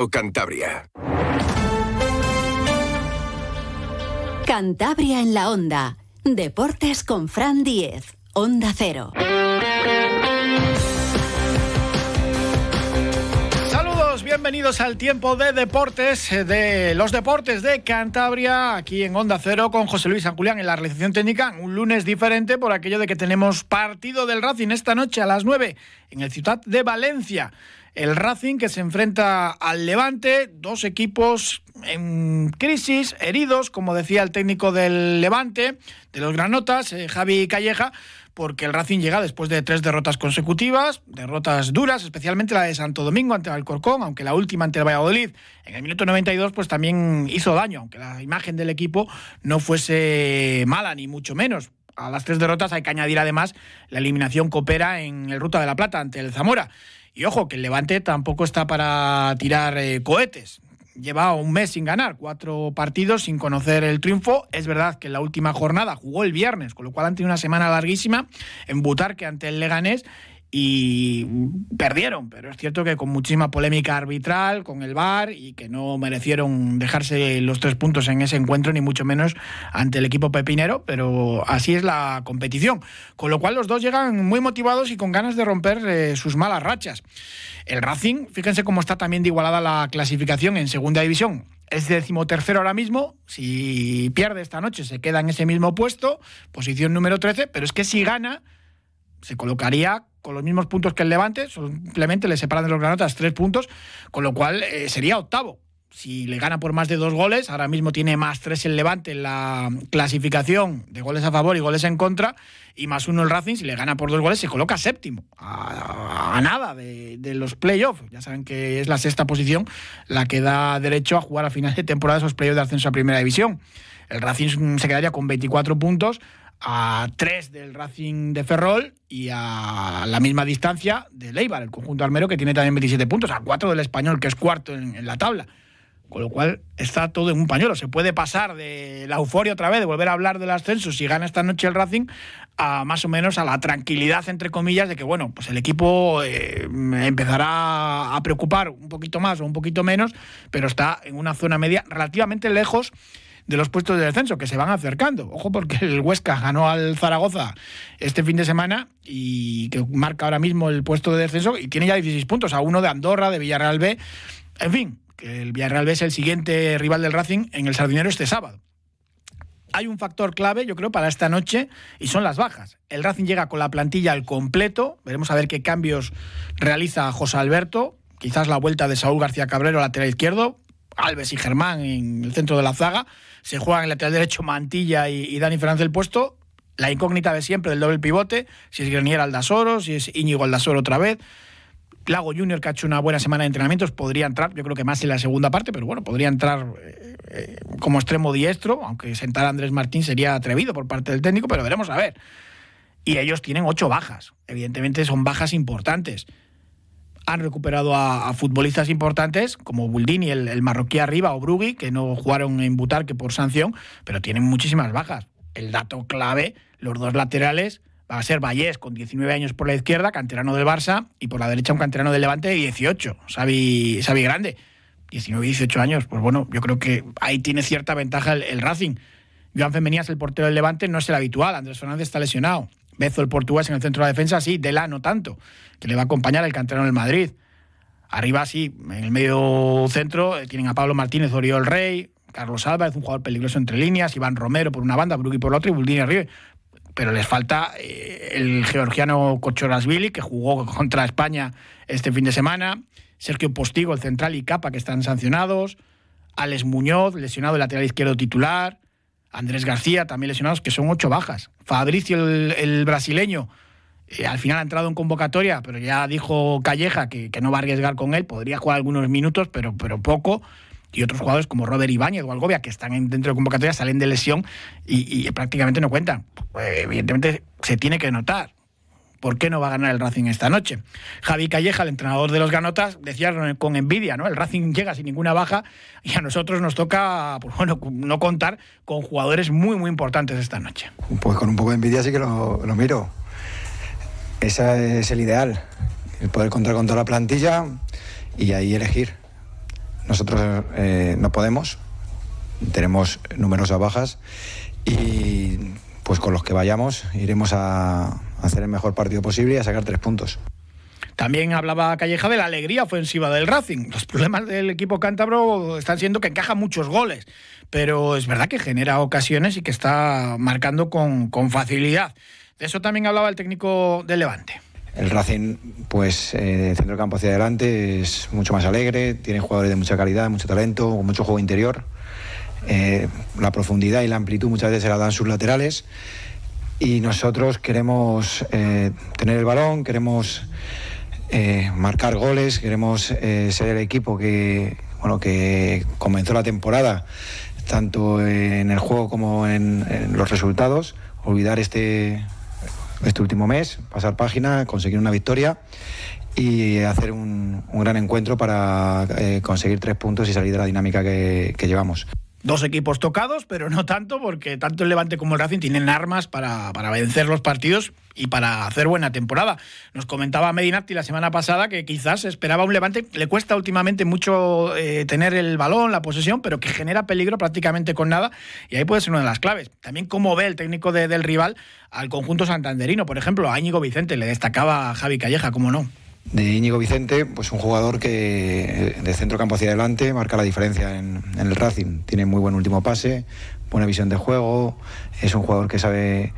o Cantabria. Cantabria en la onda. Deportes con Fran Diez. Onda Cero. Saludos, bienvenidos al tiempo de deportes, eh, de los deportes de Cantabria, aquí en Onda Cero con José Luis San Julián en la realización técnica. Un lunes diferente por aquello de que tenemos partido del Racing esta noche a las 9 en el Ciudad de Valencia el Racing que se enfrenta al Levante, dos equipos en crisis, heridos, como decía el técnico del Levante, de los Granotas, eh, Javi Calleja, porque el Racing llega después de tres derrotas consecutivas, derrotas duras, especialmente la de Santo Domingo ante el Alcorcón, aunque la última ante el Valladolid en el minuto 92 pues también hizo daño, aunque la imagen del equipo no fuese mala ni mucho menos. A las tres derrotas hay que añadir además la eliminación coopera en el Ruta de la Plata ante el Zamora. Y ojo, que el Levante tampoco está para tirar eh, cohetes. Lleva un mes sin ganar, cuatro partidos sin conocer el triunfo. Es verdad que en la última jornada jugó el viernes, con lo cual han tenido una semana larguísima en Butarque ante el Leganés y perdieron, pero es cierto que con muchísima polémica arbitral, con el VAR y que no merecieron dejarse los tres puntos en ese encuentro, ni mucho menos ante el equipo pepinero, pero así es la competición. Con lo cual los dos llegan muy motivados y con ganas de romper eh, sus malas rachas. El Racing, fíjense cómo está también de igualada la clasificación en segunda división. Es decimotercero ahora mismo. Si pierde esta noche, se queda en ese mismo puesto, posición número 13. Pero es que si gana, se colocaría con los mismos puntos que el Levante, simplemente le separan de los granotas tres puntos, con lo cual eh, sería octavo. Si le gana por más de dos goles, ahora mismo tiene más tres el Levante en la clasificación de goles a favor y goles en contra, y más uno el Racing, si le gana por dos goles, se coloca séptimo, a, nada de, los playoffs. Ya saben que es la sexta posición la que da derecho a jugar a final de temporada esos playoffs de ascenso a primera división. El Racing se quedaría con 24 puntos, a tres del Racing de Ferrol y a la misma distancia de Leibar, el conjunto armero que tiene también 27 puntos, a cuatro del español que es cuarto en, la tabla. Con lo cual está todo en un pañuelo. Se puede pasar de la euforia otra vez, de volver a hablar del ascenso si gana esta noche el Racing, a más o menos a la tranquilidad, entre comillas, de que bueno, pues el equipo eh, empezará a preocupar un poquito más o un poquito menos, pero está en una zona media relativamente lejos de los puestos de descenso que se van acercando. Ojo porque el Huesca ganó al Zaragoza este fin de semana y que marca ahora mismo el puesto de descenso y tiene ya 16 puntos a uno de Andorra, de Villarreal B. En fin, que el Villarreal B es el siguiente rival del Racing en el Sardinero este sábado. Hay un factor clave, yo creo, para esta noche y son las bajas. El Racing llega con la plantilla al completo. Veremos a ver qué cambios realiza José Alberto. Quizás la vuelta de Saúl García Cabrero, lateral izquierdo. Alves y Germán en el centro de la zaga se juegan el lateral derecho Mantilla y, Dani Fernández el puesto. La incógnita de siempre del doble pivote, si es Grenier Aldasoro, si es Íñigo Aldasoro otra vez. Lago Junior, que ha hecho una buena semana de entrenamientos, podría entrar, yo creo que más en la segunda parte, pero bueno, podría entrar eh, eh, como extremo diestro, aunque sentar a Andrés Martín sería atrevido por parte del técnico, pero veremos a ver. Y ellos tienen ocho bajas, evidentemente son bajas importantes han recuperado a, futbolistas importantes como Buldini, el, marroquí arriba, o Brugui, que no jugaron en Butarque por sanción, pero tienen muchísimas bajas. El dato clave, los dos laterales, va a ser Vallés con 19 años por la izquierda, canterano del Barça, y por la derecha un canterano del Levante de 18, Xavi, Xavi Grande. 19 y 18 años, pues bueno, yo creo que ahí tiene cierta ventaja el, Racing. Joan Femenías, el portero del Levante, no es el habitual, Andrés Fernández está lesionado. Bezo, el portugués, en el centro de la defensa, sí, Dela no tanto que le va a acompañar el canterano del Madrid. Arriba sí, en el medio centro eh, tienen a Pablo Martínez, Oriol Rey, Carlos Álvarez, un jugador peligroso entre líneas, Iván Romero por una banda, Brugui por la otra y Buldini arriba. Pero les falta eh, el georgiano Kochorasvili, que jugó contra España este fin de semana, Sergio Postigo, el central y Capa, que están sancionados, Alex Muñoz, lesionado el lateral izquierdo titular, Andrés García, también lesionados, que son ocho bajas. Fabricio, el brasileño, eh, al final ha entrado en convocatoria, pero ya dijo Calleja que, no va a arriesgar con él, podría jugar algunos minutos, pero, pero poco. Y otros jugadores como Robert Ibáñez o Algovia, que están dentro de convocatoria, salen de lesión y, prácticamente no cuentan. Pues, evidentemente se tiene que notar. ¿Por qué no va a ganar el Racing esta noche? Javi Calleja, el entrenador de los Ganotas, decía con envidia, ¿no? El Racing llega sin ninguna baja y a nosotros nos toca, pues bueno, no contar con jugadores muy, muy importantes esta noche. Pues con un poco de envidia sí que lo, miro. Ese es el ideal, el poder contar con toda la plantilla y ahí elegir. nosotros eh, no podemos, tenemos numerosas bajas y pues con los que vayamos iremos a hacer el mejor partido posible y a sacar tres puntos. También hablaba Calleja de la alegría ofensiva del Racing. Los problemas del equipo cántabro están siendo que encaja muchos goles, pero es verdad que genera ocasiones y que está marcando con, con facilidad. De eso también hablaba el técnico del Levante. El Racing, pues, eh, centro del campo hacia adelante es mucho más alegre, tiene jugadores de mucha calidad, mucho talento, mucho juego interior. Eh, la profundidad y la amplitud muchas veces se la dan sus laterales y nosotros queremos eh, tener el balón, queremos eh, marcar goles, queremos ser el equipo que, bueno, que comenzó la temporada tanto en el juego como en, los resultados, olvidar este, este último mes, pasar página, conseguir una victoria y hacer un, un gran encuentro para conseguir tres puntos y salir de la dinámica que llevamos. Dos equipos tocados, pero no tanto, porque tanto el Levante como el Racing tienen armas para, para vencer los partidos y para hacer buena temporada. Nos comentaba Medinati la semana pasada que quizás esperaba un Levante, le cuesta últimamente mucho eh, tener el balón, la posesión, pero que genera peligro prácticamente con nada, y ahí puede ser una de las claves. También cómo ve el técnico de, del rival al conjunto santanderino, por ejemplo, a Íñigo Vicente, le destacaba a Javi Calleja, cómo no de Íñigo Vicente, pues un jugador que de centro campo hacia adelante marca la diferencia en, el Racing. Tiene muy buen último pase, buena visión de juego, es un jugador que sabe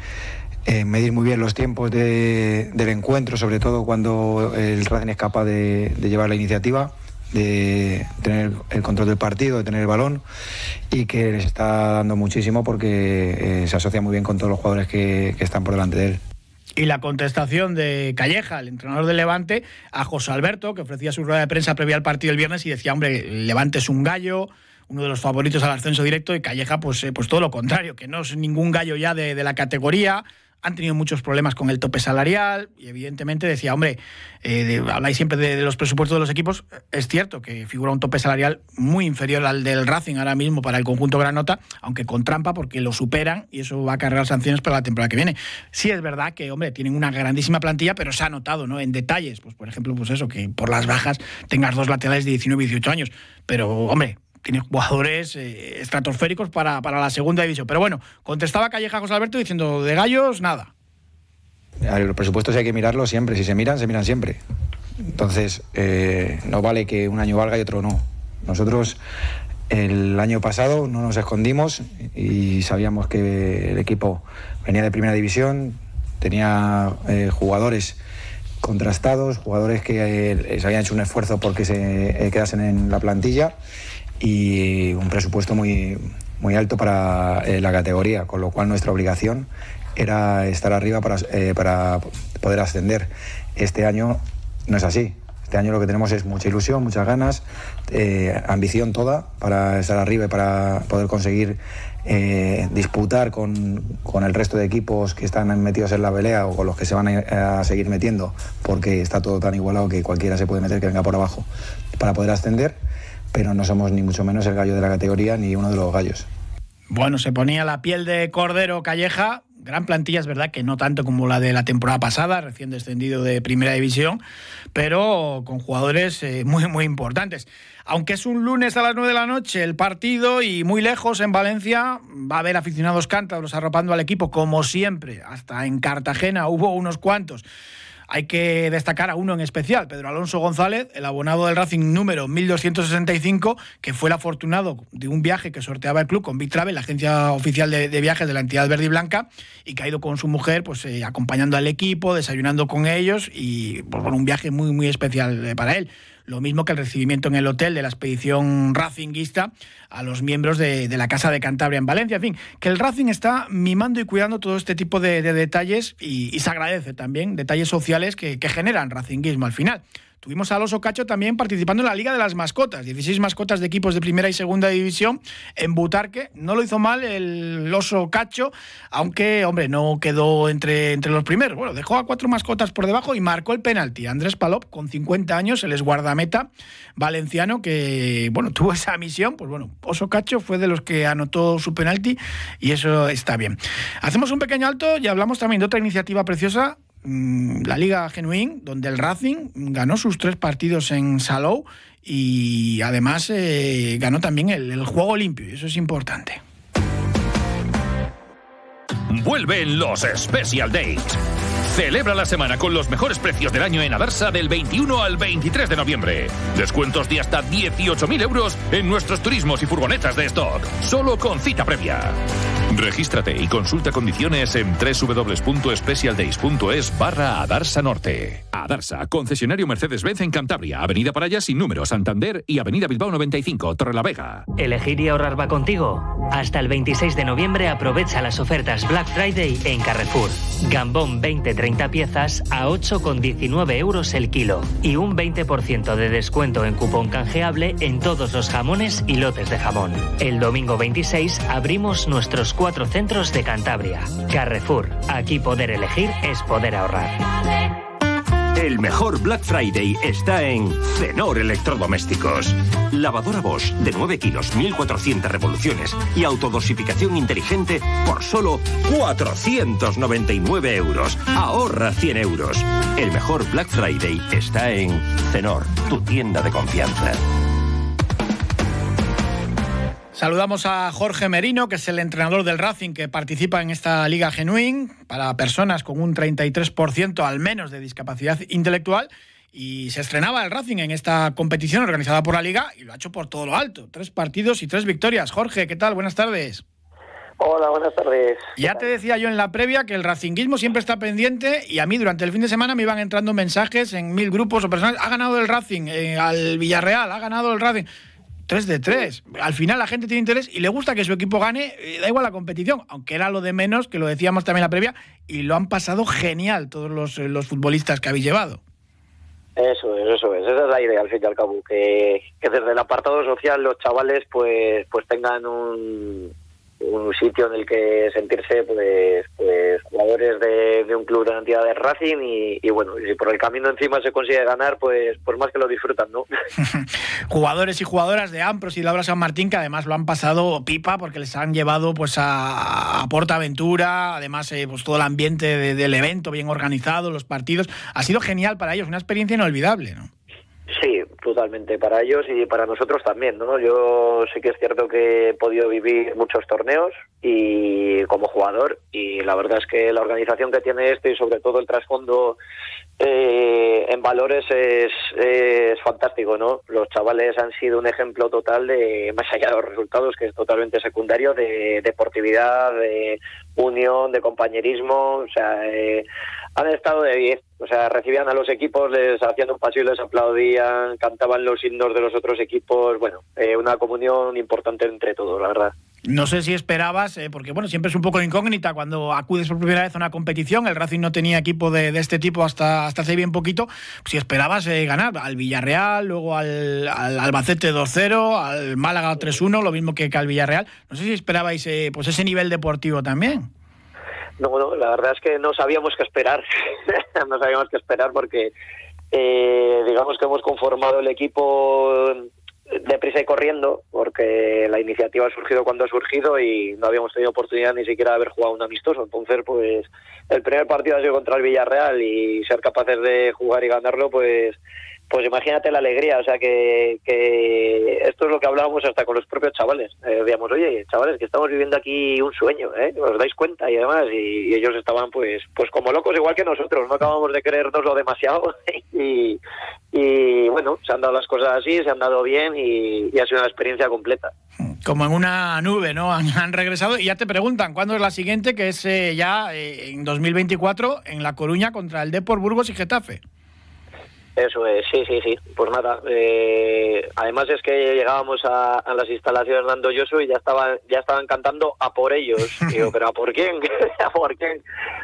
eh, medir muy bien los tiempos de, del encuentro, sobre todo cuando el Racing es capaz de, llevar la iniciativa de tener el control del partido, de tener el balón y que les está dando muchísimo porque eh, se asocia muy bien con todos los jugadores que están por delante de él. Y la contestación de Calleja, el entrenador de Levante, a José Alberto, que ofrecía su rueda de prensa previa al partido el viernes y decía, hombre, Levante es un gallo, uno de los favoritos al ascenso directo, y Calleja, pues, eh, pues todo lo contrario, que no es ningún gallo ya de, de la categoría, han tenido muchos problemas con el tope salarial y evidentemente decía, hombre, eh, habláis siempre de, de, los presupuestos de los equipos, es cierto que figura un tope salarial muy inferior al del Racing ahora mismo para el conjunto Granota, aunque con trampa porque lo superan y eso va a cargar sanciones para la temporada que viene. Sí es verdad que, hombre, tienen una grandísima plantilla, pero se ha notado, ¿no? En detalles, pues por ejemplo, pues eso, que por las bajas tengas dos laterales de 19 y 18 años, pero, hombre, tiene jugadores eh, estratosféricos para, para, la segunda división. Pero bueno, contestaba Calleja José Alberto diciendo, de gallos, nada. Los presupuestos hay que mirarlos siempre. Si se miran, se miran siempre. Entonces, eh, no vale que un año valga y otro no. Nosotros el año pasado no nos escondimos y sabíamos que el equipo venía de primera división, tenía eh, jugadores contrastados, jugadores que se habían hecho un esfuerzo porque se quedasen en la plantilla y un presupuesto muy, muy alto para eh, la categoría, con lo cual nuestra obligación era estar arriba para, eh, para poder ascender. Este año no es así. Este año lo que tenemos es mucha ilusión, muchas ganas, eh, ambición toda para estar arriba y para poder conseguir disputar con, con, el resto de equipos que están metidos en la pelea o con los que se van a seguir metiendo, porque está todo tan igualado que cualquiera se puede meter que venga por abajo para poder ascender pero no somos ni mucho menos el gallo de la categoría ni uno de los gallos. Bueno, se ponía la piel de Cordero Calleja, gran plantilla, es verdad que no tanto como la de la temporada pasada, recién descendido de Primera División, pero con jugadores eh, muy, muy importantes. Aunque es un lunes a las 9 de la noche el partido y muy lejos en Valencia, va a haber aficionados cántabros arropando al equipo como siempre. Hasta en Cartagena hubo unos cuantos. Hay que destacar a uno en especial, Pedro Alonso González, el abonado del Racing número 1265, que fue el afortunado de un viaje que sorteaba el club con Big Travel, la agencia oficial de, viajes de la entidad verde y blanca, y que ha ido con su mujer, pues eh, acompañando al equipo, desayunando con ellos y pues, un viaje muy, muy especial eh, para él lo mismo que el recibimiento en el hotel de la expedición racinguista a los miembros de, la Casa de Cantabria en Valencia. En fin, que el Racing está mimando y cuidando todo este tipo de, de detalles y, y, se agradece también, detalles sociales que, que generan racinguismo al final. Tuvimos al Oso Cacho también participando en la Liga de las Mascotas, 16 mascotas de equipos de primera y segunda división en Butarque. No lo hizo mal el Oso Cacho, aunque, hombre, no quedó entre, entre los primeros. Bueno, dejó a cuatro mascotas por debajo y marcó el penalti. Andrés Palop, con 50 años, el guardameta valenciano que, bueno, tuvo esa misión. Pues bueno, Oso Cacho fue de los que anotó su penalti y eso está bien. Hacemos un pequeño alto y hablamos también de otra iniciativa preciosa la Liga Genuín, donde el Racing ganó sus tres partidos en Salou y además eh, ganó también el, juego limpio, y eso es importante. Vuelven los Special Days. Celebra la semana con los mejores precios del año en Adarsa del 21 al 23 de noviembre. Descuentos de hasta 18.000 euros en nuestros turismos y furgonetas de stock. Solo con cita previa. Regístrate y consulta condiciones en www.specialdays.es barra Adarsa Norte. Adarsa, concesionario Mercedes-Benz en Cantabria, Avenida Paraya sin número, Santander y Avenida Bilbao 95, Torrelavega. ¿Elegir y ahorrar va contigo? Hasta el 26 de noviembre aprovecha las ofertas Black Friday en Carrefour. Gambón 20 30 piezas a 8,19 euros el kilo y un 20% de descuento en cupón canjeable en todos los jamones y lotes de jamón. El domingo 26 abrimos nuestros cuatro centros de Cantabria. Carrefour, aquí poder elegir es poder ahorrar. El mejor Black Friday está en Cenor Electrodomésticos. Lavadora Bosch de 9 kilos, 1400 revoluciones y autodosificación inteligente por solo 499 euros. Ahorra 100 euros. El mejor Black Friday está en Cenor, tu tienda de confianza. Saludamos a Jorge Merino, que es el entrenador del Racing que participa en esta Liga Genuín para personas con un 33% al menos de discapacidad intelectual. Y se estrenaba el Racing en esta competición organizada por la Liga y lo ha hecho por todo lo alto. Tres partidos y tres victorias. Jorge, ¿qué tal? Buenas tardes. Hola, buenas tardes. Ya te decía yo en la previa que el racinguismo siempre está pendiente y a mí durante el fin de semana me iban entrando mensajes en mil grupos o personas. Ha ganado el Racing eh, al Villarreal, ha ganado el Racing. 3 de 3. Al final la gente tiene interés y le gusta que su equipo gane, eh, da igual la competición, aunque era lo de menos, que lo decíamos también la previa, y lo han pasado genial todos los, eh, los futbolistas que habéis llevado. Eso es, eso es, esa es la idea al fin y al cabo, que, que desde el apartado social los chavales pues, pues tengan un, un sitio en el que sentirse pues, pues jugadores de, de un club de la entidad de Racing y, y, bueno, si por el camino encima se consigue ganar, pues, pues más que lo disfrutan, ¿no? jugadores y jugadoras de Ampros y Laura San Martín que además lo han pasado pipa porque les han llevado pues a, a Portaventura, además eh, pues todo el ambiente de, del evento bien organizado, los partidos, ha sido genial para ellos, una experiencia inolvidable, ¿no? Sí, totalmente, para ellos y para nosotros también, ¿no? Yo sí que es cierto que he podido vivir muchos torneos y como jugador y la verdad es que la organización que tiene este y sobre todo el trasfondo eh, en valores es, es fantástico, ¿no? Los chavales han sido un ejemplo total de, más allá de los resultados, que es totalmente secundario, de deportividad, de unión, de compañerismo, o sea, eh, han estado de 10. O sea, recibían a los equipos, les hacían un paseo, les aplaudían, cantaban los himnos de los otros equipos. Bueno, eh, una comunión importante entre todos, la verdad. No sé si esperabas, eh, porque bueno, siempre es un poco incógnita cuando acudes por primera vez a una competición. El Racing no tenía equipo de, este tipo hasta, hasta hace bien poquito. Si esperabas eh, ganar al Villarreal, luego al, al Albacete 2-0, al Málaga 3-1, lo mismo que, que, al Villarreal. No sé si esperabais eh, pues ese nivel deportivo también. No, no, la verdad es que no sabíamos qué esperar. no sabíamos qué esperar porque eh, digamos que hemos conformado el equipo deprisa y corriendo, porque la iniciativa ha surgido cuando ha surgido y no habíamos tenido oportunidad ni siquiera de haber jugado un amistoso. Entonces, pues el primer partido ha sido contra el Villarreal y ser capaces de jugar y ganarlo, pues pues imagínate la alegría, o sea que, esto es lo que hablábamos hasta con los propios chavales. Eh, oye, chavales, que estamos viviendo aquí un sueño, ¿eh? ¿Os dais cuenta? Y además, y, ellos estaban pues pues como locos igual que nosotros, no acabamos de creérnoslo demasiado y, y bueno, se han dado las cosas así, se han dado bien y, ha sido una experiencia completa. Como en una nube, ¿no? Han, han, regresado y ya te preguntan cuándo es la siguiente, que es eh, ya eh, en 2024 en La Coruña contra el Depor Burgos y Getafe. Eso es, sí, sí, sí. Pues nada, eh, además es que llegábamos a, a las instalaciones dando Yosu y ya estaban, ya estaban cantando a por ellos. Digo, pero ¿a por quién? ¿A por quién?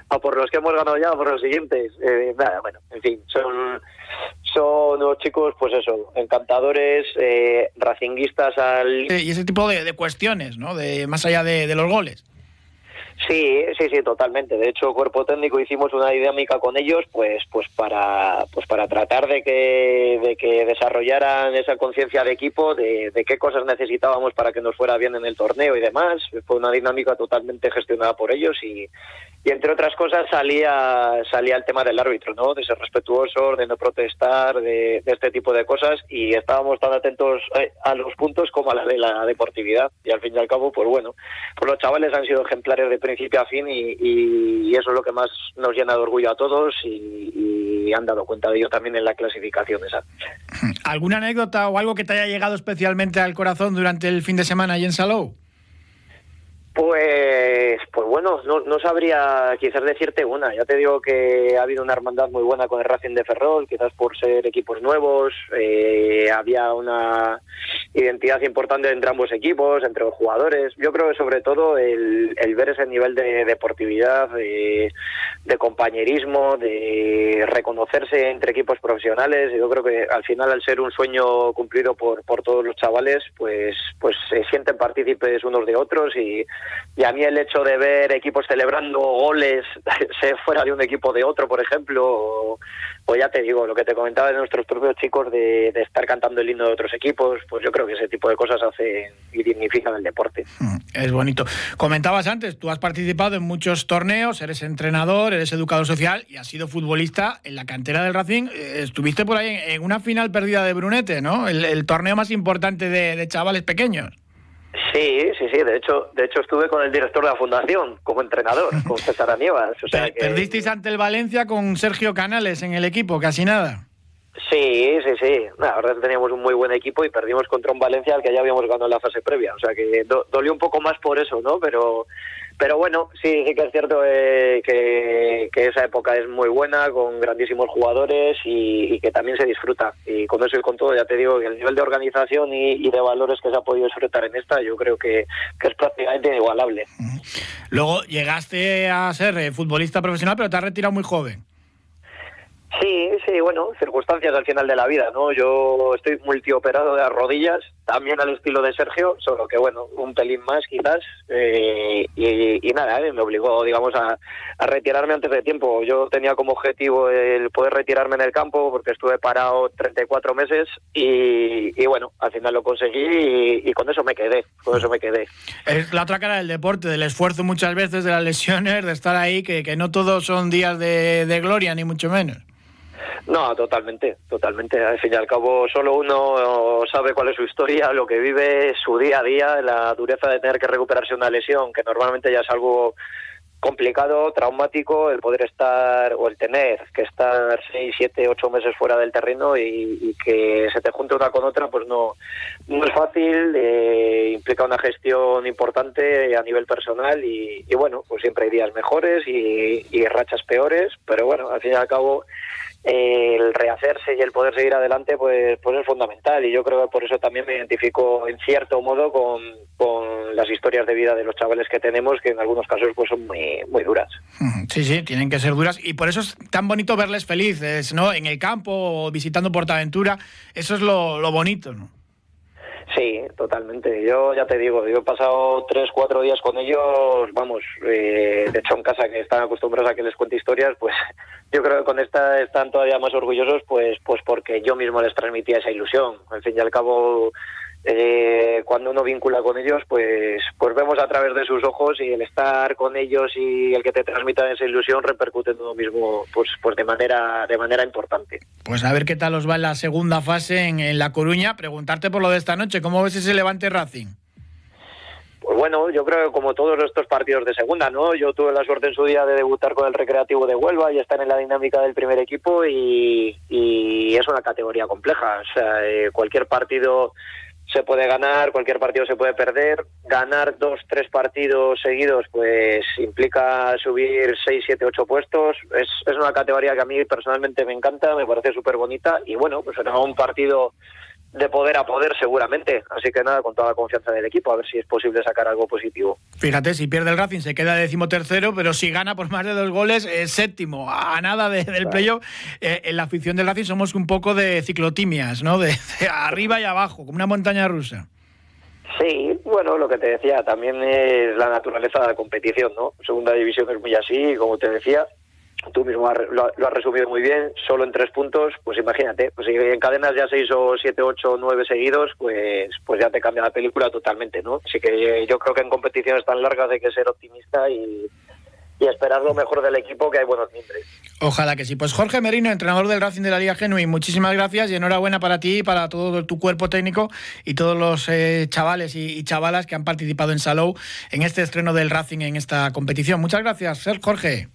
¿A por los que hemos ganado ya? ¿A por los siguientes? Eh, nada, bueno, en fin, son, son unos chicos, pues eso, encantadores, eh, racinguistas al... Y ese tipo de, de, cuestiones, ¿no? De, más allá de, de los goles. Sí, sí, sí, totalmente. De hecho, cuerpo técnico hicimos una dinámica con ellos, pues, pues para, pues para tratar de que, de que desarrollaran esa conciencia de equipo, de, qué cosas necesitábamos para que nos fuera bien en el torneo y demás. Fue una dinámica totalmente gestionada por ellos y, y entre otras cosas salía salía el tema del árbitro, ¿no? De ser respetuoso, de no protestar, de, de este tipo de cosas y estábamos tan atentos eh, a los puntos como a la de la deportividad y al fin y al cabo, pues bueno, pues los chavales han sido ejemplares de principio a fin y, eso es lo que más nos llena de orgullo a todos y, y han dado cuenta de ello también en la clasificación esa. ¿Alguna anécdota o algo que te haya llegado especialmente al corazón durante el fin de semana allí en Salou? Pues, pues bueno, no, no sabría quizás decirte una. Ya te digo que ha habido una hermandad muy buena con el Racing de Ferrol, quizás por ser equipos nuevos. Eh, había una identidad importante entre ambos equipos, entre los jugadores. Yo creo que sobre todo el, el ver ese nivel de deportividad, de, compañerismo, de reconocerse entre equipos profesionales. Yo creo que al final, al ser un sueño cumplido por, por todos los chavales, pues, pues se sienten partícipes unos de otros y y a mí el hecho de ver equipos celebrando goles, se fuera de un equipo de otro, por ejemplo, o ya te digo, lo que te comentaba de nuestros propios chicos de, de, estar cantando el himno de otros equipos, pues yo creo que ese tipo de cosas hacen y dignifican el deporte. Es bonito. Comentabas antes, tú has participado en muchos torneos, eres entrenador, eres educador social y has sido futbolista en la cantera del Racing. Estuviste por ahí en una final perdida de Brunete, ¿no? El, el torneo más importante de, de chavales pequeños. Sí, sí, sí. De hecho, de hecho estuve con el director de la fundación como entrenador, con César Aníbal. O sea que... Perdisteis ante el Valencia con Sergio Canales en el equipo, casi nada. Sí, sí, sí. La verdad teníamos un muy buen equipo y perdimos contra un Valencia al que ya habíamos ganado en la fase previa. O sea que do dolió un poco más por eso, ¿no? Pero pero bueno, sí, sí que es cierto eh, que, que, esa época es muy buena, con grandísimos jugadores y, que también se disfruta. Y con eso y con todo, ya te digo que el nivel de organización y, y de valores que se ha podido disfrutar en esta, yo creo que, que es prácticamente inigualable. Luego llegaste a ser eh, futbolista profesional, pero te has retirado muy joven. Sí, sí, bueno, circunstancias al final de la vida, ¿no? Yo estoy multioperado de las rodillas, también al estilo de Sergio, solo que, bueno, un pelín más quizás, eh, y, nada, eh, me obligó, digamos, a, retirarme antes de tiempo. Yo tenía como objetivo el poder retirarme en el campo, porque estuve parado 34 meses, y, y bueno, al final lo conseguí, y, con eso me quedé, con eso me quedé. Es la otra cara del deporte, del esfuerzo muchas veces, de las lesiones, de estar ahí, que, no todos son días de gloria, ni mucho menos. No, totalmente, totalmente. Al fin y al cabo, solo uno sabe cuál es su historia, lo que vive, su día a día, la dureza de tener que recuperarse una lesión, que normalmente ya es algo complicado, traumático, el poder estar o el tener que estar seis, siete, ocho meses fuera del terreno y, y que se te junte una con otra, pues no, no es fácil, eh, implica una gestión importante a nivel personal y, y, bueno, pues siempre hay días mejores y, y rachas peores, pero bueno, al fin y al cabo el rehacerse y el poder seguir adelante pues pues es fundamental. Y yo creo que por eso también me identifico en cierto modo con, con las historias de vida de los chavales que tenemos que en algunos casos pues son muy muy duras. Sí sí tienen que ser duras. Y por eso es tan bonito verles felices no en el campo o visitando Portaventura. Eso es lo, lo bonito no Sí, totalmente. Yo ya te digo, yo he pasado tres, cuatro días con ellos, vamos, eh, de hecho en casa que están acostumbrados a que les cuente historias, pues yo creo que con esta están todavía más orgullosos, pues, pues porque yo mismo les transmitía esa ilusión. Al fin y al cabo, eh, cuando uno vincula con ellos, pues, pues vemos a través de sus ojos y el estar con ellos y el que te transmita esa ilusión repercute en uno mismo, pues, pues de manera, de manera importante. Pues a ver qué tal os va en la segunda fase en, en La Coruña. Preguntarte por lo de esta noche, ¿cómo ves ese Levante Racing? Pues bueno, yo creo que como todos estos partidos de segunda, ¿no? Yo tuve la suerte en su día de debutar con el Recreativo de Huelva y estar en la dinámica del primer equipo y, y es una categoría compleja. O sea, eh, cualquier partido se puede ganar, cualquier partido se puede perder. Ganar dos, tres partidos seguidos, pues implica subir seis, siete, ocho puestos. Es, es una categoría que a mí personalmente me encanta, me parece súper bonita y bueno, pues será un partido de poder a poder seguramente. Así que nada, con toda la confianza del equipo, a ver si es posible sacar algo positivo. Fíjate, si pierde el Racing se queda decimotercero, pero si gana por más de dos goles es séptimo, a nada de, del claro. playoff. Eh, en la afición del Racing somos un poco de ciclotimias, ¿no? De, de, arriba y abajo, como una montaña rusa. Sí, bueno, lo que te decía, también es la naturaleza de la competición, ¿no? Segunda división es muy así, como te decía, tú mismo lo, has resumido muy bien, solo en tres puntos, pues imagínate, pues si encadenas ya seis o siete, ocho, nueve seguidos, pues pues ya te cambia la película totalmente, ¿no? Así que yo creo que en competiciones tan largas hay que ser optimista y, y esperar lo mejor del equipo, que hay buenos miembros. Ojalá que sí. Pues Jorge Merino, entrenador del Racing de la Liga Genuín, muchísimas gracias y enhorabuena para ti, para todo tu cuerpo técnico y todos los eh, chavales y, chavalas que han participado en Salou en este estreno del Racing en esta competición. Muchas gracias, Jorge.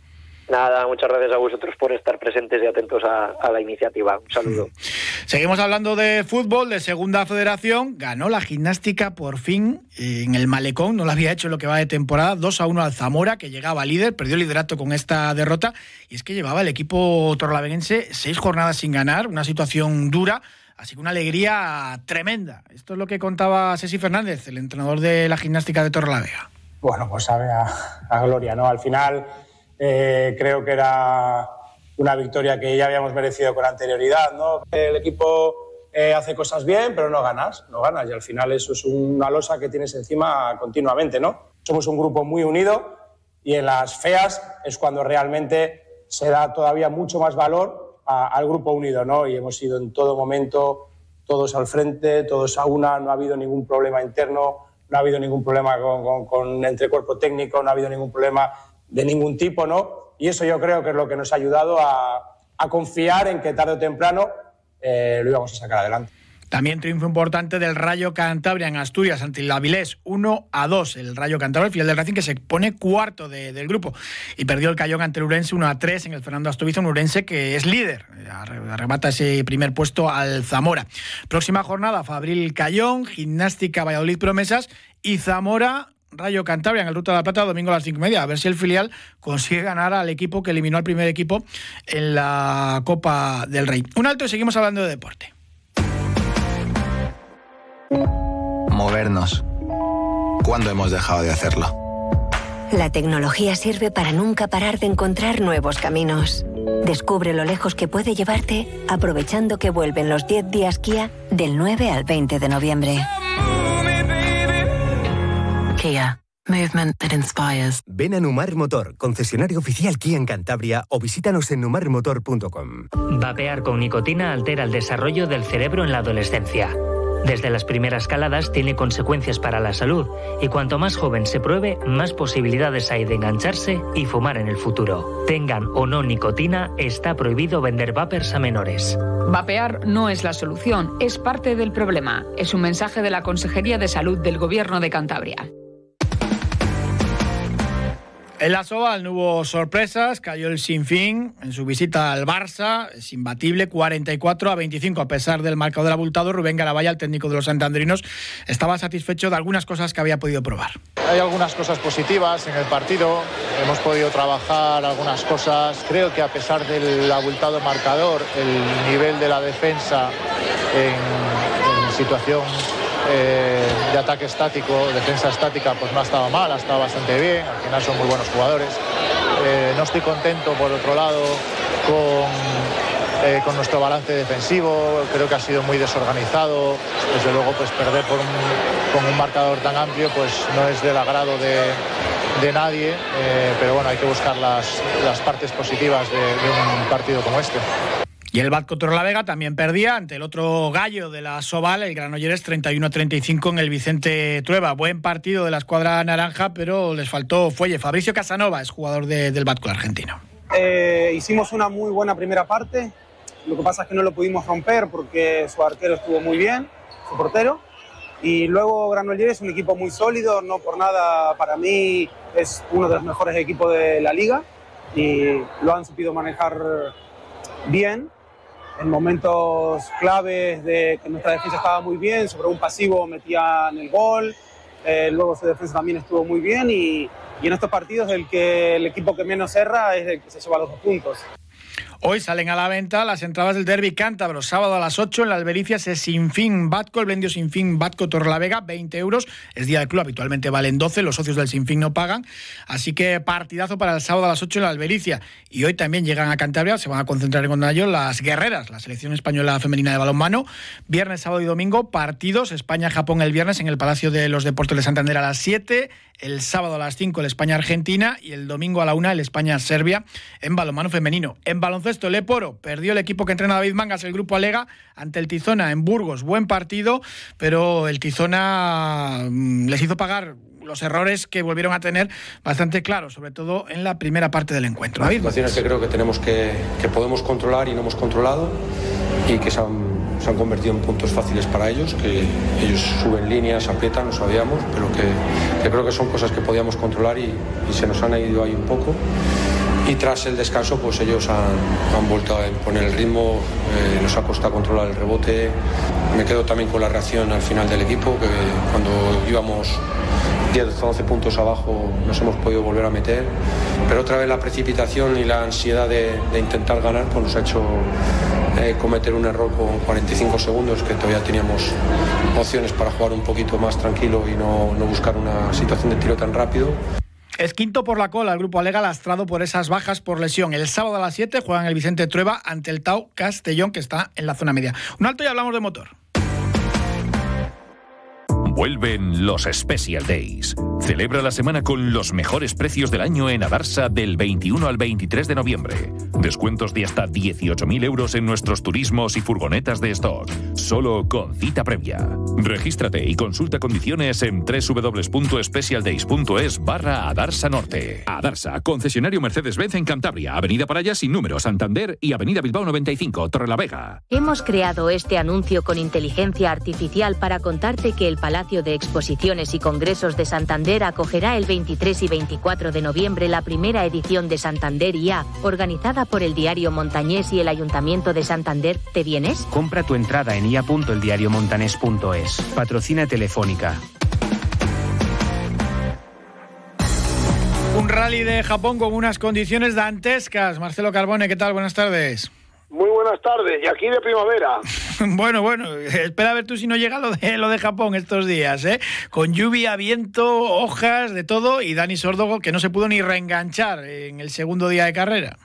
Nada, muchas gracias a vosotros por estar presentes y atentos a, la iniciativa. Un saludo. Seguimos hablando de fútbol, de Segunda Federación. Ganó la gimnástica por fin en el Malecón, no lo había hecho en lo que va de temporada. 2 a 1 al Zamora, que llegaba líder, perdió el liderato con esta derrota. Y es que llevaba el equipo torlaveguense seis jornadas sin ganar, una situación dura. Así que una alegría tremenda. Esto es lo que contaba Ceci Fernández, el entrenador de la gimnástica de Torrelavega. Bueno, pues sabe a, a gloria, ¿no? Al final eh, creo que era una victoria que ya habíamos merecido con anterioridad. ¿no? El equipo eh, hace cosas bien, pero no ganas, no ganas. Y al final eso es una losa que tienes encima continuamente. ¿no? Somos un grupo muy unido y en las feas es cuando realmente se da todavía mucho más valor al grupo unido. ¿no? Y hemos ido en todo momento todos al frente, todos a una, no ha habido ningún problema interno, no ha habido ningún problema con, con entre cuerpo técnico, no ha habido ningún problema de ningún tipo, ¿no? Y eso yo creo que es lo que nos ha ayudado a, confiar en que tarde o temprano eh, lo íbamos a sacar adelante. También triunfo importante del Rayo Cantabria en Asturias ante el Avilés 1 a 2. El Rayo Cantabria, el final del Racing, que se pone cuarto del grupo. Y perdió el Cayón ante el Urense 1 a 3 en el Fernando Asturias, un Urense que es líder. Arrebata ese primer puesto al Zamora. Próxima jornada, Fabril Cayón, Gimnástica Valladolid Promesas y Zamora Rayo Cantabria en el Ruta de la Plata, domingo a las cinco y media. A ver si el filial consigue ganar al equipo que eliminó al primer equipo en la Copa del Rey. Un alto y seguimos hablando de deporte. Movernos. ¿Cuándo hemos dejado de hacerlo? La tecnología sirve para nunca parar de encontrar nuevos caminos. Descubre lo lejos que puede llevarte aprovechando que vuelven los 10 días Kia del 9 al 20 de noviembre. Movement that inspires. Ven a Numar Motor, concesionario oficial Kia en Cantabria o visítanos en numarmotor.com. Vapear con nicotina altera el desarrollo del cerebro en la adolescencia. Desde las primeras caladas tiene consecuencias para la salud y cuanto más joven se pruebe, más posibilidades hay de engancharse y fumar en el futuro. Tengan o no nicotina, está prohibido vender vapers a menores. Vapear no es la solución, es parte del problema. Es un mensaje de la Consejería de Salud del Gobierno de Cantabria. En la Soval no hubo sorpresas, cayó el Sinfín en su visita al Barça, es imbatible, 44 a 25 a pesar del marcador abultado. Rubén Garabaya, el técnico de los santanderinos, estaba satisfecho de algunas cosas que había podido probar. Hay algunas cosas positivas en el partido, hemos podido trabajar algunas cosas. Creo que a pesar del abultado marcador, el nivel de la defensa en, en situación eh, de ataque estático, defensa estática, pues no ha estado mal, ha estado bastante bien, al final son muy buenos jugadores. Eh, no estoy contento, por otro lado, con, eh, con nuestro balance defensivo, creo que ha sido muy desorganizado, desde luego pues perder por con un marcador tan amplio pues no es del agrado de, nadie, pero bueno, hay que buscar las, las partes positivas de un partido como este. Y el Bat contra la Vega también perdía ante el otro gallo de la Soval, el Granollers 31-35 en el Vicente Trueba. Buen partido de la escuadra naranja, pero les faltó fuelle. Fabricio Casanova es jugador del Batco argentino. Eh, hicimos una muy buena primera parte. Lo que pasa es que no lo pudimos romper porque su arquero estuvo muy bien, su portero. Y luego Granollers es un equipo muy sólido, no por nada para mí es uno de los mejores equipos de la liga y lo han sabido manejar bien en momentos claves de que nuestra defensa estaba muy bien, sobre un pasivo metían el gol, eh, luego su defensa también estuvo muy bien y, en estos partidos el, que, el equipo que menos erra es el que se lleva los dos puntos. Hoy salen a la venta las entradas del Derby Cántabro, sábado a las 8 en la Albericia se Sinfín Batco, el vendió Sinfín Batco Torlavega, 20 euros, es día del club, habitualmente valen 12, los socios del Sinfín no pagan, así que partidazo para el sábado a las 8 en la Albericia. Y hoy también llegan a Cantabria, se van a concentrar en Gondayo las guerreras, la selección española femenina de balonmano, viernes, sábado y domingo, partidos, España-Japón el viernes en el Palacio de los Deportes de Santander a las 7, el sábado a las 5 el España-Argentina y el domingo a la 1 el España-Serbia en balonmano femenino. En baloncesto, Leporo perdió el equipo que entrena David Mangas, el grupo Alega, ante el Tizona en Burgos. Buen partido, pero el Tizona mm, les hizo pagar los errores que volvieron a tener bastante claros, sobre todo en la primera parte del encuentro. Situaciones que creo que tenemos que, que podemos controlar y no hemos controlado y que se han se han convertido en puntos fáciles para ellos, que ellos suben líneas, aprietan, lo sabíamos, pero que, creo que son cosas que podíamos controlar y, se nos han ido ahí un poco. Y tras el descanso, pues ellos han, vuelto a imponer el ritmo, eh, nos ha costado controlar el rebote. Me quedo también con la reacción al final del equipo, que cuando íbamos 10 o 12 puntos abajo nos hemos podido volver a meter, pero otra vez la precipitación y la ansiedad de, intentar ganar pues nos ha hecho eh, cometer un error con 45 segundos, que todavía teníamos opciones para jugar un poquito más tranquilo y no buscar una situación de tiro tan rápido. Es quinto por la cola el grupo Alega lastrado por esas bajas por lesión. El sábado a las 7 juegan el Vicente Trueba ante el Tau Castellón que está en la zona media. Un alto y hablamos de motor. Vuelven los Special Days. Celebra la semana con los mejores precios del año en Adarsa del 21 al 23 de noviembre. Descuentos de hasta 18.000 euros en nuestros turismos y furgonetas de stock. Solo con cita previa. Regístrate y consulta condiciones en www.specialdays.es barra Adarsa Norte. Adarsa, concesionario Mercedes-Benz en Cantabria, Avenida Paraya sin número, Santander y Avenida Bilbao 95, Torrelavega. Hemos creado este anuncio con inteligencia artificial para contarte que el Palacio de Exposiciones y Congresos de Santander acogerá el 23 y 24 de noviembre la primera edición de Santander IA, organizada por el diario Montañés y el Ayuntamiento de Santander. ¿Te vienes? Compra tu entrada en ia.eldiariomontanés.es. Patrocina Telefónica. Un rally de Japón con unas condiciones dantescas. Marcelo Carbone, ¿qué tal? Buenas tardes. Muy buenas tardes, y aquí de primavera. bueno, bueno, espera a ver tú si no llega lo de, lo de Japón estos días, ¿eh? Con lluvia, viento, hojas, de todo, y Dani Sordogo que no se pudo ni reenganchar en el segundo día de carrera.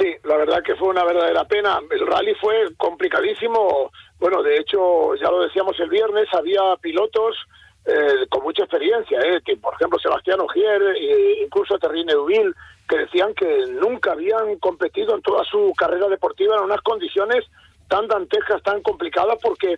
Sí, la verdad que fue una verdadera pena. El rally fue complicadísimo. Bueno, de hecho, ya lo decíamos el viernes, había pilotos eh, con mucha experiencia, ¿eh? que por ejemplo Sebastián Ogier, e incluso Terrine Duville, que decían que nunca habían competido en toda su carrera deportiva en unas condiciones tan dantescas, tan complicadas, porque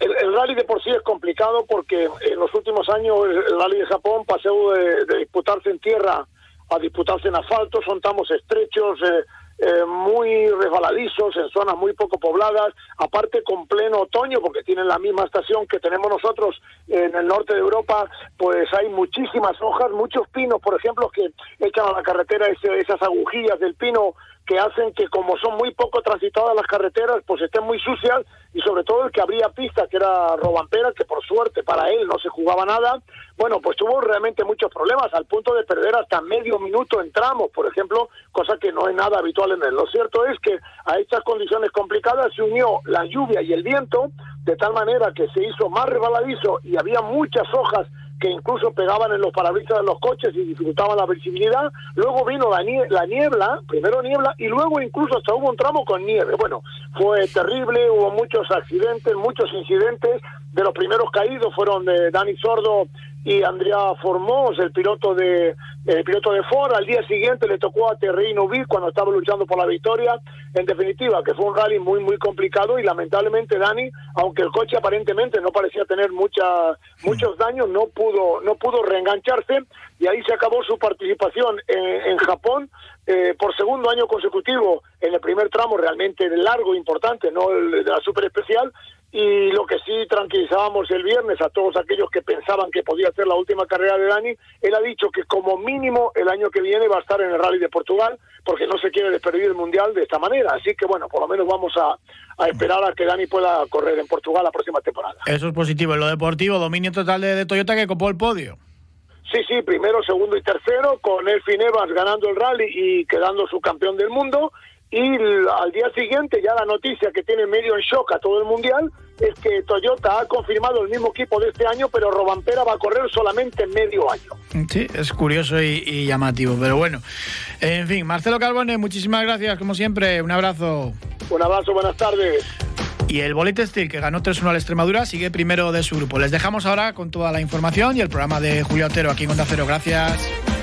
el, rally de por sí es complicado porque en los últimos años el, rally de Japón pasó de, disputarse en tierra a disputarse en asfalto, son tramos estrechos, eh, eh, muy resbaladizos, en zonas muy poco pobladas, aparte con pleno otoño, porque tienen la misma estación que tenemos nosotros en el norte de Europa, pues hay muchísimas hojas, muchos pinos, por ejemplo, que echan a la carretera esas agujillas del pino que hacen que como son muy poco transitadas las carreteras, pues estén muy sucias y sobre todo el que abría pista, que era Robampera, que por suerte para él no se jugaba nada, bueno, pues tuvo realmente muchos problemas, al punto de perder hasta medio minuto en tramos, por ejemplo, cosa que no es nada habitual en él. Lo cierto es que a estas condiciones complicadas se unió la lluvia y el viento, de tal manera que se hizo más rebaladizo y había muchas hojas que incluso pegaban en los parabrisas de los coches y dificultaban la visibilidad. Luego vino la, la niebla, primero niebla, y luego incluso hasta hubo un tramo con nieve. Bueno, fue terrible, hubo muchos accidentes, muchos incidentes. De los primeros caídos fueron de Dani Sordo y Andrea Formós, el piloto de el piloto de Ford. Al día siguiente le tocó a Terry Nubil cuando estaba luchando por la victoria. En definitiva, que fue un rally muy muy complicado y lamentablemente Dani, aunque el coche aparentemente no parecía tener mucha, muchos daños, no pudo no pudo reengancharse y ahí se acabó su participación en, Japón eh, por segundo año consecutivo en el primer tramo realmente largo importante, no el de la super especial y lo que sí tranquilizábamos el viernes a todos aquellos que pensaban que podía ser la última carrera de Dani, él ha dicho que como mínimo el año que viene va a estar en el Rally de Portugal, porque no se quiere despedir el Mundial de esta manera. Así que bueno, por lo menos vamos a, esperar a que Dani pueda correr en Portugal la próxima temporada. Eso es positivo. En lo deportivo, dominio total de, Toyota que copó el podio. Sí, sí, primero, segundo y tercero, con Elfin Evans ganando el rally y quedando su campeón del mundo y al día siguiente ya la noticia que tiene medio en shock a todo el mundial es que Toyota ha confirmado el mismo equipo de este año, pero Robampera va a correr solamente medio año. Sí, es curioso y, llamativo, pero bueno. En fin, Marcelo Carbone, muchísimas gracias, como siempre. Un abrazo. Un abrazo, buenas tardes. Y el Bolite Steel, que ganó 3-1 a la Extremadura, sigue primero de su grupo. Les dejamos ahora con toda la información y el programa de Julio Otero aquí en Onda Cero. Gracias.